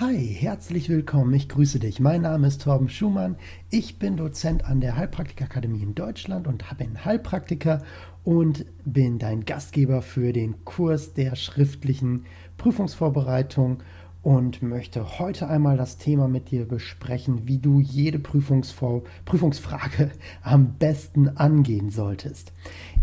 Hi, herzlich willkommen. Ich grüße dich. Mein Name ist Torben Schumann. Ich bin Dozent an der Heilpraktikerakademie in Deutschland und bin Heilpraktiker und bin dein Gastgeber für den Kurs der schriftlichen Prüfungsvorbereitung und möchte heute einmal das Thema mit dir besprechen, wie du jede Prüfungsvor Prüfungsfrage am besten angehen solltest.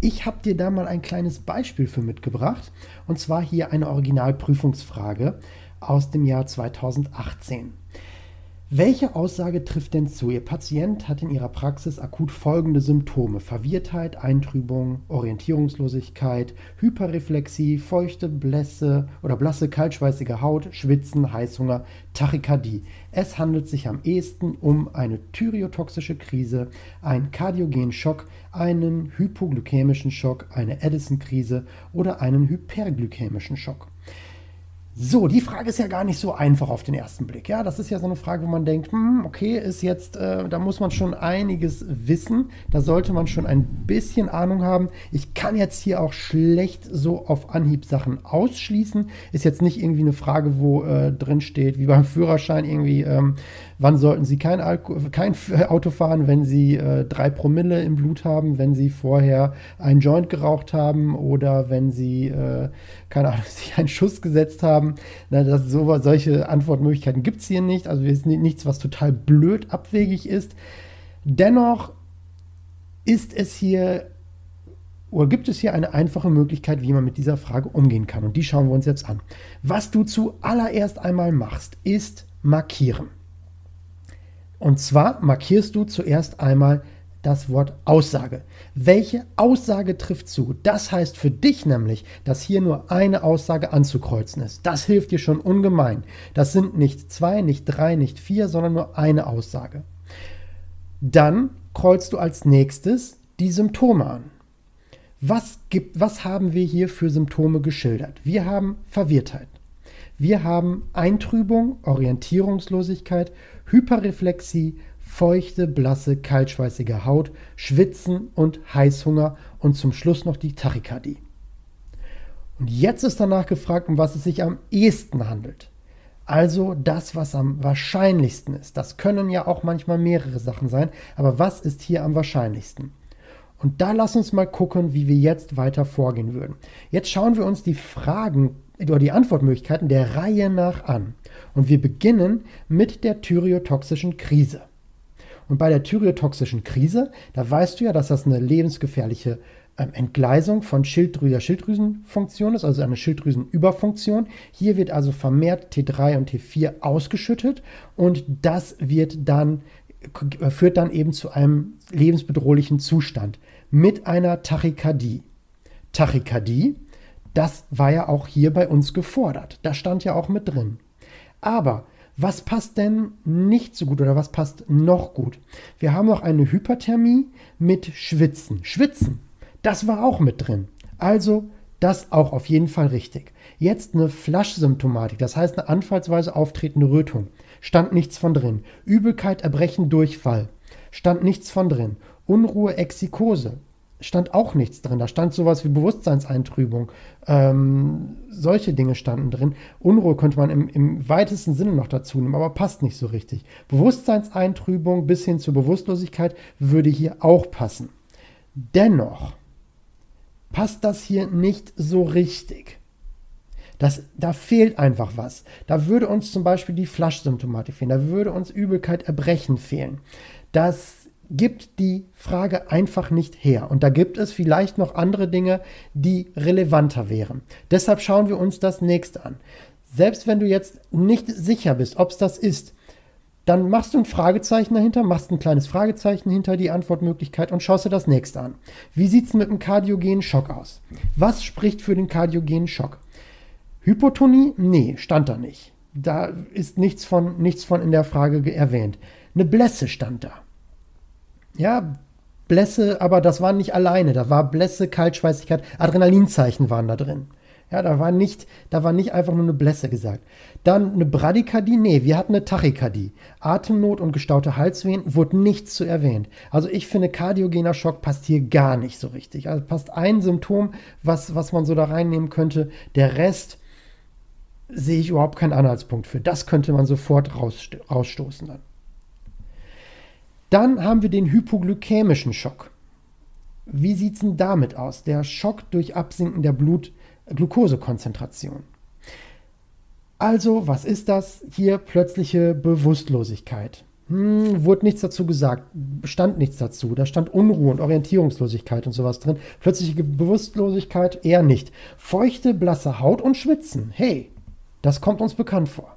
Ich habe dir da mal ein kleines Beispiel für mitgebracht und zwar hier eine Originalprüfungsfrage aus dem Jahr 2018. Welche Aussage trifft denn zu? Ihr Patient hat in ihrer Praxis akut folgende Symptome: Verwirrtheit, Eintrübung, Orientierungslosigkeit, Hyperreflexie, feuchte Blässe oder blasse, kaltschweißige Haut, Schwitzen, Heißhunger, Tachykardie. Es handelt sich am ehesten um eine thyreotoxische Krise, einen kardiogenen Schock, einen hypoglykämischen Schock, eine Addison-Krise oder einen hyperglykämischen Schock. So, die Frage ist ja gar nicht so einfach auf den ersten Blick. Ja, das ist ja so eine Frage, wo man denkt, hm, okay, ist jetzt, äh, da muss man schon einiges wissen. Da sollte man schon ein bisschen Ahnung haben. Ich kann jetzt hier auch schlecht so auf Anhieb Sachen ausschließen. Ist jetzt nicht irgendwie eine Frage, wo äh, drin steht, wie beim Führerschein irgendwie, ähm, wann sollten Sie kein, Alko kein Auto fahren, wenn Sie äh, drei Promille im Blut haben, wenn Sie vorher einen Joint geraucht haben oder wenn Sie, äh, keine Ahnung, sich einen Schuss gesetzt haben na, das, so, solche Antwortmöglichkeiten gibt es hier nicht. Also ist nichts, was total blöd abwegig ist. Dennoch ist es hier oder gibt es hier eine einfache Möglichkeit, wie man mit dieser Frage umgehen kann? Und die schauen wir uns jetzt an. Was du zuallererst einmal machst, ist markieren. Und zwar markierst du zuerst einmal das Wort Aussage. Welche Aussage trifft zu? Das heißt für dich nämlich, dass hier nur eine Aussage anzukreuzen ist. Das hilft dir schon ungemein. Das sind nicht zwei, nicht drei, nicht vier, sondern nur eine Aussage. Dann kreuzt du als nächstes die Symptome an. Was, gibt, was haben wir hier für Symptome geschildert? Wir haben Verwirrtheit. Wir haben Eintrübung, Orientierungslosigkeit, Hyperreflexie, feuchte, blasse, kaltschweißige Haut, Schwitzen und Heißhunger und zum Schluss noch die Tachykardie. Und jetzt ist danach gefragt, um was es sich am ehesten handelt. Also das, was am wahrscheinlichsten ist. Das können ja auch manchmal mehrere Sachen sein, aber was ist hier am wahrscheinlichsten? Und da lass uns mal gucken, wie wir jetzt weiter vorgehen würden. Jetzt schauen wir uns die Fragen oder die Antwortmöglichkeiten der Reihe nach an. Und wir beginnen mit der thyreotoxischen Krise. Und bei der thyreotoxischen Krise, da weißt du ja, dass das eine lebensgefährliche ähm, Entgleisung von Schilddrü der Schilddrüsenfunktion ist, also eine Schilddrüsenüberfunktion. Hier wird also vermehrt T3 und T4 ausgeschüttet und das wird dann, führt dann eben zu einem lebensbedrohlichen Zustand mit einer Tachykardie. Tachykardie, das war ja auch hier bei uns gefordert. Das stand ja auch mit drin. Aber was passt denn nicht so gut oder was passt noch gut? Wir haben noch eine Hyperthermie mit Schwitzen. Schwitzen, das war auch mit drin. Also das auch auf jeden Fall richtig. Jetzt eine Flaschsymptomatik, das heißt eine anfallsweise auftretende Rötung. Stand nichts von drin. Übelkeit, Erbrechen, Durchfall. Stand nichts von drin. Unruhe, Exikose stand auch nichts drin. Da stand sowas wie Bewusstseinseintrübung. Ähm, solche Dinge standen drin. Unruhe könnte man im, im, weitesten Sinne noch dazu nehmen, aber passt nicht so richtig. Bewusstseinseintrübung bis hin zur Bewusstlosigkeit würde hier auch passen. Dennoch passt das hier nicht so richtig. Das, da fehlt einfach was. Da würde uns zum Beispiel die Flaschsymptomatik fehlen. Da würde uns Übelkeit, Erbrechen fehlen. Das gibt die Frage einfach nicht her. Und da gibt es vielleicht noch andere Dinge, die relevanter wären. Deshalb schauen wir uns das nächste an. Selbst wenn du jetzt nicht sicher bist, ob es das ist, dann machst du ein Fragezeichen dahinter, machst ein kleines Fragezeichen hinter die Antwortmöglichkeit und schaust dir das nächste an. Wie sieht es mit dem kardiogenen Schock aus? Was spricht für den kardiogenen Schock? Hypotonie? Nee, stand da nicht. Da ist nichts von, nichts von in der Frage erwähnt. Eine Blässe stand da ja, Blässe, aber das war nicht alleine. Da war Blässe, Kaltschweißigkeit, Adrenalinzeichen waren da drin. Ja, da war nicht, da war nicht einfach nur eine Blässe gesagt. Dann eine Bradykardie, nee, wir hatten eine Tachykardie. Atemnot und gestaute Halswehen wurde nichts zu erwähnt. Also ich finde, kardiogener Schock passt hier gar nicht so richtig. Also passt ein Symptom, was, was man so da reinnehmen könnte. Der Rest sehe ich überhaupt keinen Anhaltspunkt für. Das könnte man sofort rausstoßen dann. Dann haben wir den hypoglykämischen Schock. Wie sieht es denn damit aus? Der Schock durch Absinken der Blutglukosekonzentration. Also, was ist das? Hier plötzliche Bewusstlosigkeit. Hm, wurde nichts dazu gesagt, stand nichts dazu. Da stand Unruhe und Orientierungslosigkeit und sowas drin. Plötzliche Bewusstlosigkeit eher nicht. Feuchte, blasse Haut und Schwitzen. Hey, das kommt uns bekannt vor.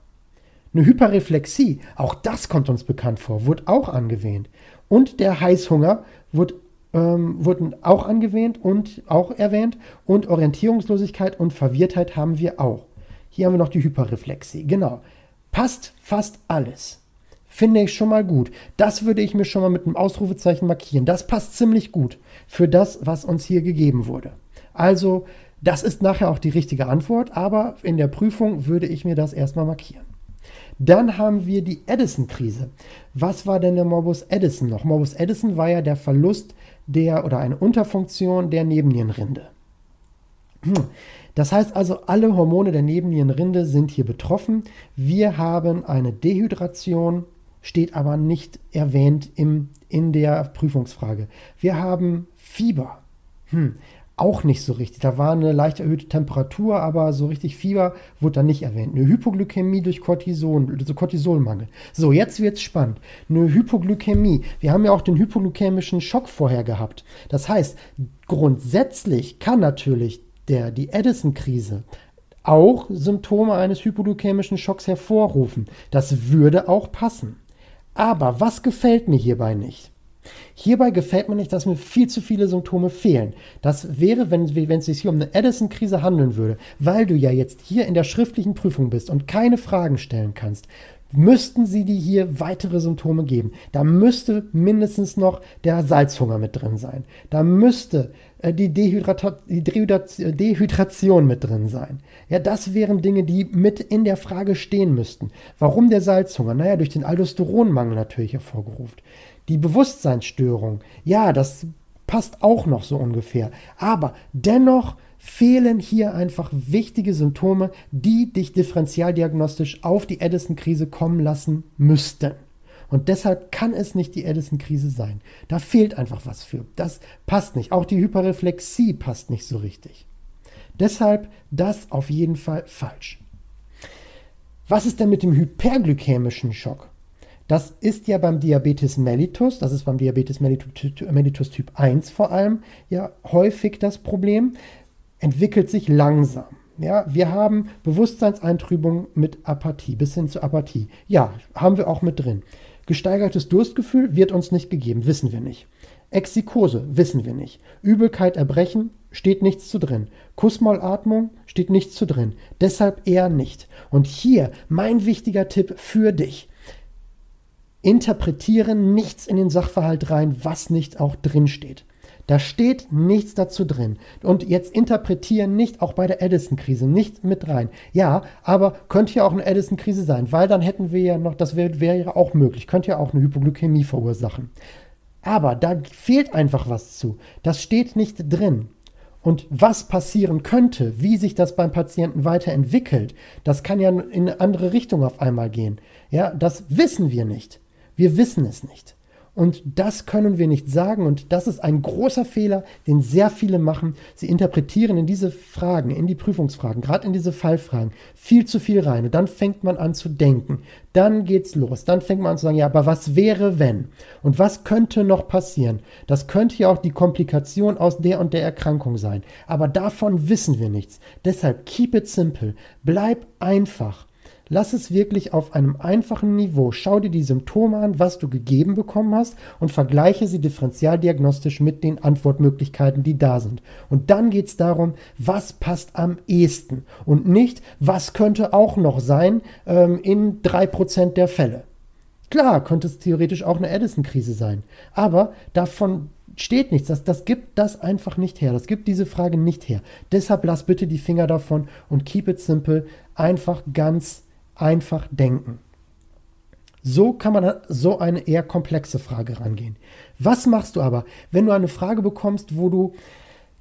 Eine Hyperreflexie, auch das kommt uns bekannt vor, wird auch angewähnt. Und der Heißhunger wird, ähm, wurden auch angewähnt und auch erwähnt. Und Orientierungslosigkeit und Verwirrtheit haben wir auch. Hier haben wir noch die Hyperreflexie. Genau. Passt fast alles. Finde ich schon mal gut. Das würde ich mir schon mal mit einem Ausrufezeichen markieren. Das passt ziemlich gut für das, was uns hier gegeben wurde. Also, das ist nachher auch die richtige Antwort, aber in der Prüfung würde ich mir das erstmal markieren. Dann haben wir die Edison-Krise. Was war denn der Morbus Edison noch? Morbus Edison war ja der Verlust der oder eine Unterfunktion der Nebennierenrinde. Hm. Das heißt also, alle Hormone der Nebennierenrinde sind hier betroffen. Wir haben eine Dehydration, steht aber nicht erwähnt im, in der Prüfungsfrage. Wir haben Fieber. Hm auch nicht so richtig. Da war eine leicht erhöhte Temperatur, aber so richtig Fieber wurde da nicht erwähnt. Eine Hypoglykämie durch Cortison, also Cortisolmangel. So, jetzt wird es spannend. Eine Hypoglykämie. Wir haben ja auch den hypoglykämischen Schock vorher gehabt. Das heißt, grundsätzlich kann natürlich der, die Edison-Krise auch Symptome eines hypoglykämischen Schocks hervorrufen. Das würde auch passen. Aber was gefällt mir hierbei nicht? Hierbei gefällt mir nicht, dass mir viel zu viele Symptome fehlen. Das wäre, wenn, wenn es sich hier um eine Addison-Krise handeln würde, weil du ja jetzt hier in der schriftlichen Prüfung bist und keine Fragen stellen kannst, müssten sie dir hier weitere Symptome geben. Da müsste mindestens noch der Salzhunger mit drin sein. Da müsste äh, die, Dehydrata die Dehydration mit drin sein. Ja, das wären Dinge, die mit in der Frage stehen müssten. Warum der Salzhunger? Naja, durch den Aldosteronmangel natürlich hervorgerufen. Die Bewusstseinsstörung, ja, das passt auch noch so ungefähr. Aber dennoch fehlen hier einfach wichtige Symptome, die dich differentialdiagnostisch auf die Edison-Krise kommen lassen müssten. Und deshalb kann es nicht die Edison-Krise sein. Da fehlt einfach was für. Das passt nicht. Auch die Hyperreflexie passt nicht so richtig. Deshalb das auf jeden Fall falsch. Was ist denn mit dem hyperglykämischen Schock? Das ist ja beim Diabetes mellitus, das ist beim Diabetes mellitus Typ 1 vor allem, ja häufig das Problem, entwickelt sich langsam. Ja, wir haben Bewusstseinseintrübung mit Apathie, bis hin zur Apathie. Ja, haben wir auch mit drin. Gesteigertes Durstgefühl wird uns nicht gegeben, wissen wir nicht. Exikose wissen wir nicht. Übelkeit, Erbrechen steht nichts zu drin. Kussmaulatmung steht nichts zu drin. Deshalb eher nicht. Und hier mein wichtiger Tipp für dich interpretieren nichts in den Sachverhalt rein, was nicht auch drin steht. Da steht nichts dazu drin. Und jetzt interpretieren nicht auch bei der Edison-Krise nicht mit rein. Ja, aber könnte ja auch eine Edison-Krise sein, weil dann hätten wir ja noch, das wäre wär ja auch möglich, könnte ja auch eine Hypoglykämie verursachen. Aber da fehlt einfach was zu. Das steht nicht drin. Und was passieren könnte, wie sich das beim Patienten weiterentwickelt, das kann ja in eine andere Richtung auf einmal gehen. Ja, das wissen wir nicht. Wir wissen es nicht. Und das können wir nicht sagen. Und das ist ein großer Fehler, den sehr viele machen. Sie interpretieren in diese Fragen, in die Prüfungsfragen, gerade in diese Fallfragen, viel zu viel rein. Und dann fängt man an zu denken. Dann geht's los. Dann fängt man an zu sagen, ja, aber was wäre, wenn? Und was könnte noch passieren? Das könnte ja auch die Komplikation aus der und der Erkrankung sein. Aber davon wissen wir nichts. Deshalb keep it simple. Bleib einfach. Lass es wirklich auf einem einfachen Niveau. Schau dir die Symptome an, was du gegeben bekommen hast und vergleiche sie differentialdiagnostisch mit den Antwortmöglichkeiten, die da sind. Und dann geht es darum, was passt am ehesten und nicht, was könnte auch noch sein ähm, in 3% der Fälle. Klar, könnte es theoretisch auch eine Edison-Krise sein, aber davon steht nichts. Das, das gibt das einfach nicht her. Das gibt diese Frage nicht her. Deshalb lass bitte die Finger davon und keep it simple. Einfach ganz einfach denken. So kann man an so eine eher komplexe Frage rangehen. Was machst du aber, wenn du eine Frage bekommst, wo du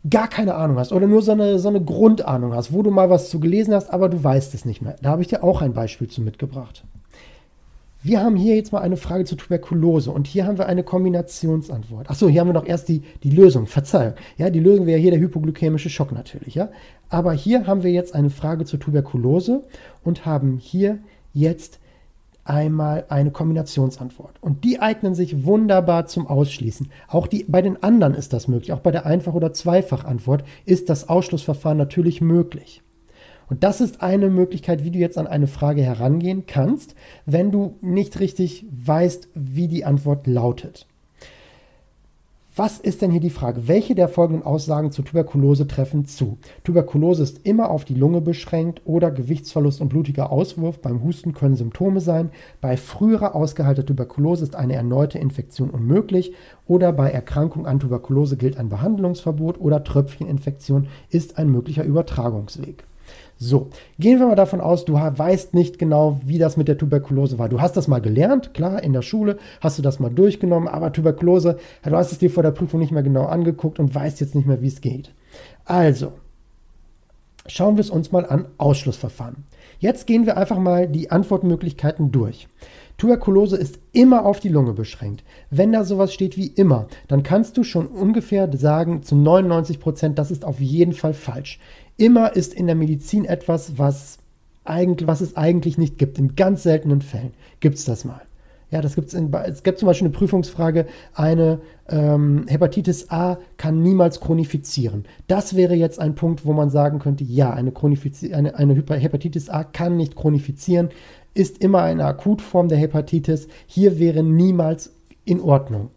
gar keine Ahnung hast oder nur so eine, so eine Grundahnung hast, wo du mal was zu gelesen hast, aber du weißt es nicht mehr. Da habe ich dir auch ein Beispiel zu mitgebracht. Wir haben hier jetzt mal eine Frage zu Tuberkulose und hier haben wir eine Kombinationsantwort. Achso, hier haben wir noch erst die, die Lösung. Verzeihung. Ja, die Lösung wäre hier der hypoglykämische Schock natürlich. Ja, aber hier haben wir jetzt eine Frage zur Tuberkulose und haben hier jetzt einmal eine Kombinationsantwort. Und die eignen sich wunderbar zum Ausschließen. Auch die, bei den anderen ist das möglich. Auch bei der Einfach- oder Zweifachantwort ist das Ausschlussverfahren natürlich möglich. Und das ist eine Möglichkeit, wie du jetzt an eine Frage herangehen kannst, wenn du nicht richtig weißt, wie die Antwort lautet. Was ist denn hier die Frage? Welche der folgenden Aussagen zu Tuberkulose treffen zu? Tuberkulose ist immer auf die Lunge beschränkt oder Gewichtsverlust und blutiger Auswurf beim Husten können Symptome sein. Bei früherer ausgeheilter Tuberkulose ist eine erneute Infektion unmöglich oder bei Erkrankung an Tuberkulose gilt ein Behandlungsverbot oder Tröpfcheninfektion ist ein möglicher Übertragungsweg. So, gehen wir mal davon aus, du weißt nicht genau, wie das mit der Tuberkulose war. Du hast das mal gelernt, klar, in der Schule hast du das mal durchgenommen, aber Tuberkulose, du hast es dir vor der Prüfung nicht mehr genau angeguckt und weißt jetzt nicht mehr, wie es geht. Also, schauen wir es uns mal an, Ausschlussverfahren. Jetzt gehen wir einfach mal die Antwortmöglichkeiten durch. Tuberkulose ist immer auf die Lunge beschränkt. Wenn da sowas steht wie immer, dann kannst du schon ungefähr sagen, zu 99 Prozent, das ist auf jeden Fall falsch. Immer ist in der Medizin etwas, was, eigentlich, was es eigentlich nicht gibt. In ganz seltenen Fällen gibt es das mal. Ja, das gibt's in, es gibt zum Beispiel eine Prüfungsfrage, eine ähm, Hepatitis A kann niemals chronifizieren. Das wäre jetzt ein Punkt, wo man sagen könnte, ja, eine, eine, eine Hepatitis A kann nicht chronifizieren, ist immer eine Akutform der Hepatitis. Hier wäre niemals in Ordnung.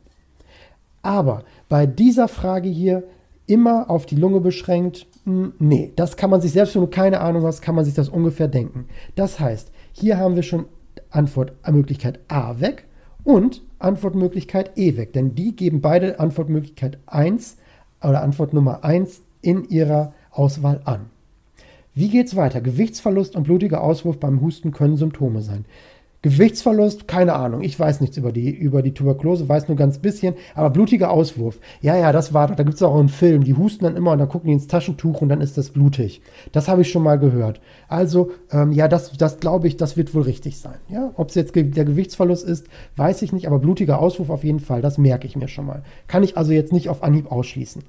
Aber bei dieser Frage hier immer auf die Lunge beschränkt, hm, nee, das kann man sich, selbst wenn du keine Ahnung hast, kann man sich das ungefähr denken. Das heißt, hier haben wir schon Antwortmöglichkeit A weg und Antwortmöglichkeit E weg, denn die geben beide Antwortmöglichkeit 1 oder Antwort Nummer 1 in ihrer Auswahl an. Wie geht's weiter? Gewichtsverlust und blutiger Auswurf beim Husten können Symptome sein. Gewichtsverlust, keine Ahnung. Ich weiß nichts über die, über die Tuberkulose, weiß nur ganz bisschen. Aber blutiger Auswurf, ja, ja, das war doch. Da gibt es auch einen Film. Die husten dann immer und dann gucken die ins Taschentuch und dann ist das blutig. Das habe ich schon mal gehört. Also, ähm, ja, das, das glaube ich, das wird wohl richtig sein. Ja, ob es jetzt ge der Gewichtsverlust ist, weiß ich nicht. Aber blutiger Auswurf auf jeden Fall, das merke ich mir schon mal. Kann ich also jetzt nicht auf Anhieb ausschließen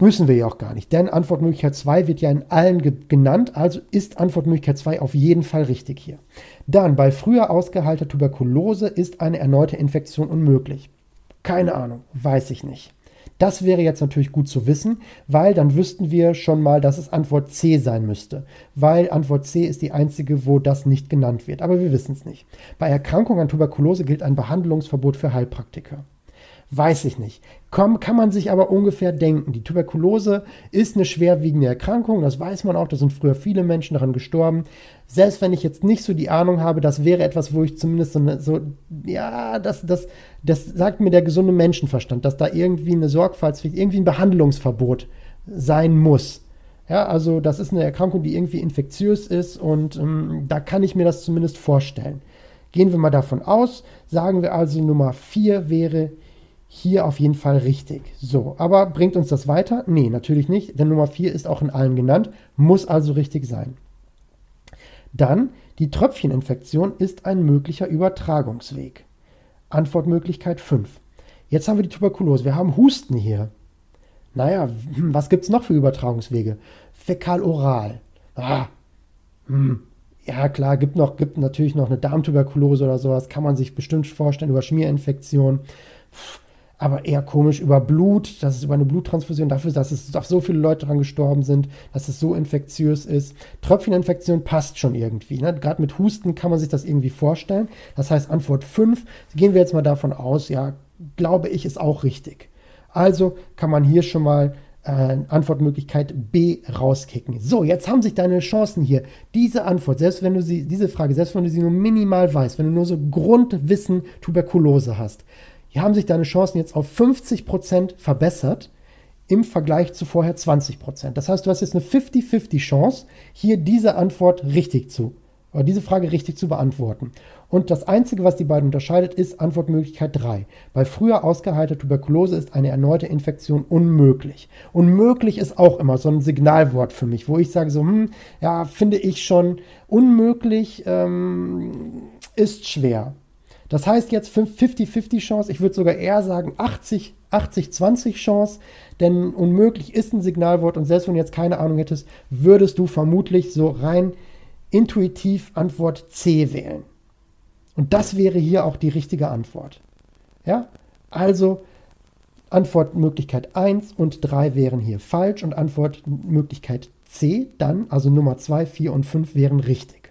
müssen wir ja auch gar nicht, denn Antwortmöglichkeit 2 wird ja in allen ge genannt, also ist Antwortmöglichkeit 2 auf jeden Fall richtig hier. Dann, bei früher ausgeheilter Tuberkulose ist eine erneute Infektion unmöglich. Keine Ahnung, weiß ich nicht. Das wäre jetzt natürlich gut zu wissen, weil dann wüssten wir schon mal, dass es Antwort C sein müsste, weil Antwort C ist die einzige, wo das nicht genannt wird, aber wir wissen es nicht. Bei Erkrankung an Tuberkulose gilt ein Behandlungsverbot für Heilpraktiker. Weiß ich nicht. Komm, kann man sich aber ungefähr denken. Die Tuberkulose ist eine schwerwiegende Erkrankung, das weiß man auch, da sind früher viele Menschen daran gestorben. Selbst wenn ich jetzt nicht so die Ahnung habe, das wäre etwas, wo ich zumindest so, eine, so ja, das, das, das sagt mir der gesunde Menschenverstand, dass da irgendwie eine Sorgfaltspflicht, irgendwie ein Behandlungsverbot sein muss. Ja, also das ist eine Erkrankung, die irgendwie infektiös ist und ähm, da kann ich mir das zumindest vorstellen. Gehen wir mal davon aus, sagen wir also Nummer 4 wäre hier auf jeden Fall richtig. So, aber bringt uns das weiter? Nee, natürlich nicht, denn Nummer 4 ist auch in allen genannt, muss also richtig sein. Dann, die Tröpfcheninfektion ist ein möglicher Übertragungsweg. Antwortmöglichkeit 5. Jetzt haben wir die Tuberkulose, wir haben Husten hier. Naja, hm, was gibt es noch für Übertragungswege? Fäkal-oral. Ah, hm. Ja, klar, gibt, noch, gibt natürlich noch eine Darmtuberkulose oder sowas, kann man sich bestimmt vorstellen, über Schmierinfektion. Pff, aber eher komisch über Blut, dass es über eine Bluttransfusion dafür, dass es dass so viele Leute daran gestorben sind, dass es so infektiös ist. Tröpfcheninfektion passt schon irgendwie. Ne? Gerade mit Husten kann man sich das irgendwie vorstellen. Das heißt, Antwort 5, gehen wir jetzt mal davon aus, ja, glaube ich, ist auch richtig. Also kann man hier schon mal äh, Antwortmöglichkeit B rauskicken. So, jetzt haben sich deine Chancen hier. Diese Antwort, selbst wenn du sie, diese Frage, selbst wenn du sie nur minimal weißt, wenn du nur so Grundwissen Tuberkulose hast, hier haben sich deine Chancen jetzt auf 50% verbessert im Vergleich zu vorher 20%. Das heißt, du hast jetzt eine 50-50 Chance, hier diese Antwort richtig zu oder diese Frage richtig zu beantworten. Und das Einzige, was die beiden unterscheidet, ist Antwortmöglichkeit 3. Bei früher ausgeheilter Tuberkulose ist eine erneute Infektion unmöglich. Unmöglich ist auch immer so ein Signalwort für mich, wo ich sage so, hm, ja, finde ich schon unmöglich, ähm, ist schwer. Das heißt jetzt 50-50 Chance, ich würde sogar eher sagen 80-20 Chance, denn unmöglich ist ein Signalwort und selbst wenn du jetzt keine Ahnung hättest, würdest du vermutlich so rein intuitiv Antwort C wählen. Und das wäre hier auch die richtige Antwort. Ja? Also Antwortmöglichkeit 1 und 3 wären hier falsch und Antwortmöglichkeit C dann, also Nummer 2, 4 und 5 wären richtig.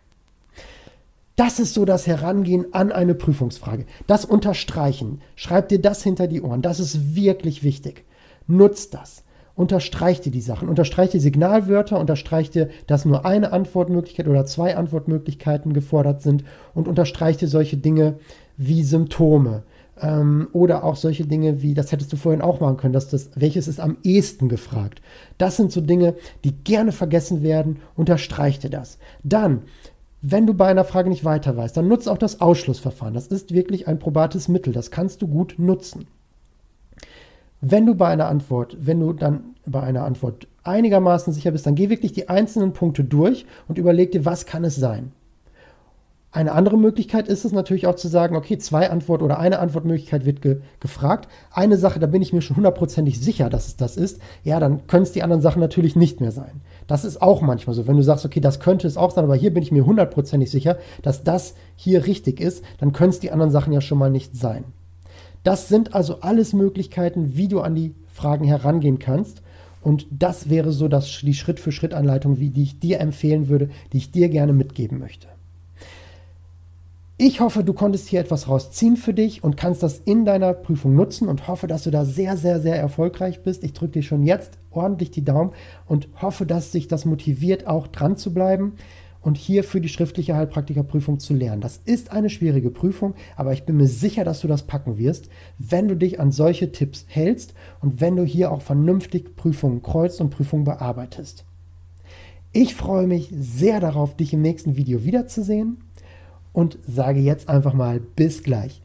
Das ist so das Herangehen an eine Prüfungsfrage. Das Unterstreichen. Schreib dir das hinter die Ohren. Das ist wirklich wichtig. Nutzt das unterstreich dir die Sachen, unterstreich die Signalwörter, unterstreich dir, dass nur eine Antwortmöglichkeit oder zwei Antwortmöglichkeiten gefordert sind und unterstreich dir solche Dinge wie Symptome ähm, oder auch solche Dinge wie, das hättest du vorhin auch machen können, dass das, welches ist am ehesten gefragt. Das sind so Dinge, die gerne vergessen werden, unterstreich dir das. Dann, wenn du bei einer Frage nicht weiter weißt, dann nutze auch das Ausschlussverfahren. Das ist wirklich ein probates Mittel, das kannst du gut nutzen. Wenn du bei einer Antwort, wenn du dann bei einer Antwort einigermaßen sicher bist, dann geh wirklich die einzelnen Punkte durch und überleg dir, was kann es sein. Eine andere Möglichkeit ist es natürlich auch zu sagen, okay, zwei Antwort oder eine Antwortmöglichkeit wird ge gefragt. Eine Sache, da bin ich mir schon hundertprozentig sicher, dass es das ist. Ja, dann können es die anderen Sachen natürlich nicht mehr sein. Das ist auch manchmal so. Wenn du sagst, okay, das könnte es auch sein, aber hier bin ich mir hundertprozentig sicher, dass das hier richtig ist, dann können es die anderen Sachen ja schon mal nicht sein. Das sind also alles Möglichkeiten, wie du an die Fragen herangehen kannst. Und das wäre so das, die Schritt-für-Schritt-Anleitung, die ich dir empfehlen würde, die ich dir gerne mitgeben möchte. Ich hoffe, du konntest hier etwas rausziehen für dich und kannst das in deiner Prüfung nutzen und hoffe, dass du da sehr, sehr, sehr erfolgreich bist. Ich drücke dir schon jetzt ordentlich die Daumen und hoffe, dass sich das motiviert, auch dran zu bleiben und hier für die schriftliche Heilpraktikerprüfung zu lernen. Das ist eine schwierige Prüfung, aber ich bin mir sicher, dass du das packen wirst, wenn du dich an solche Tipps hältst und wenn du hier auch vernünftig Prüfungen kreuzt und Prüfungen bearbeitest. Ich freue mich sehr darauf, dich im nächsten Video wiederzusehen und sage jetzt einfach mal bis gleich.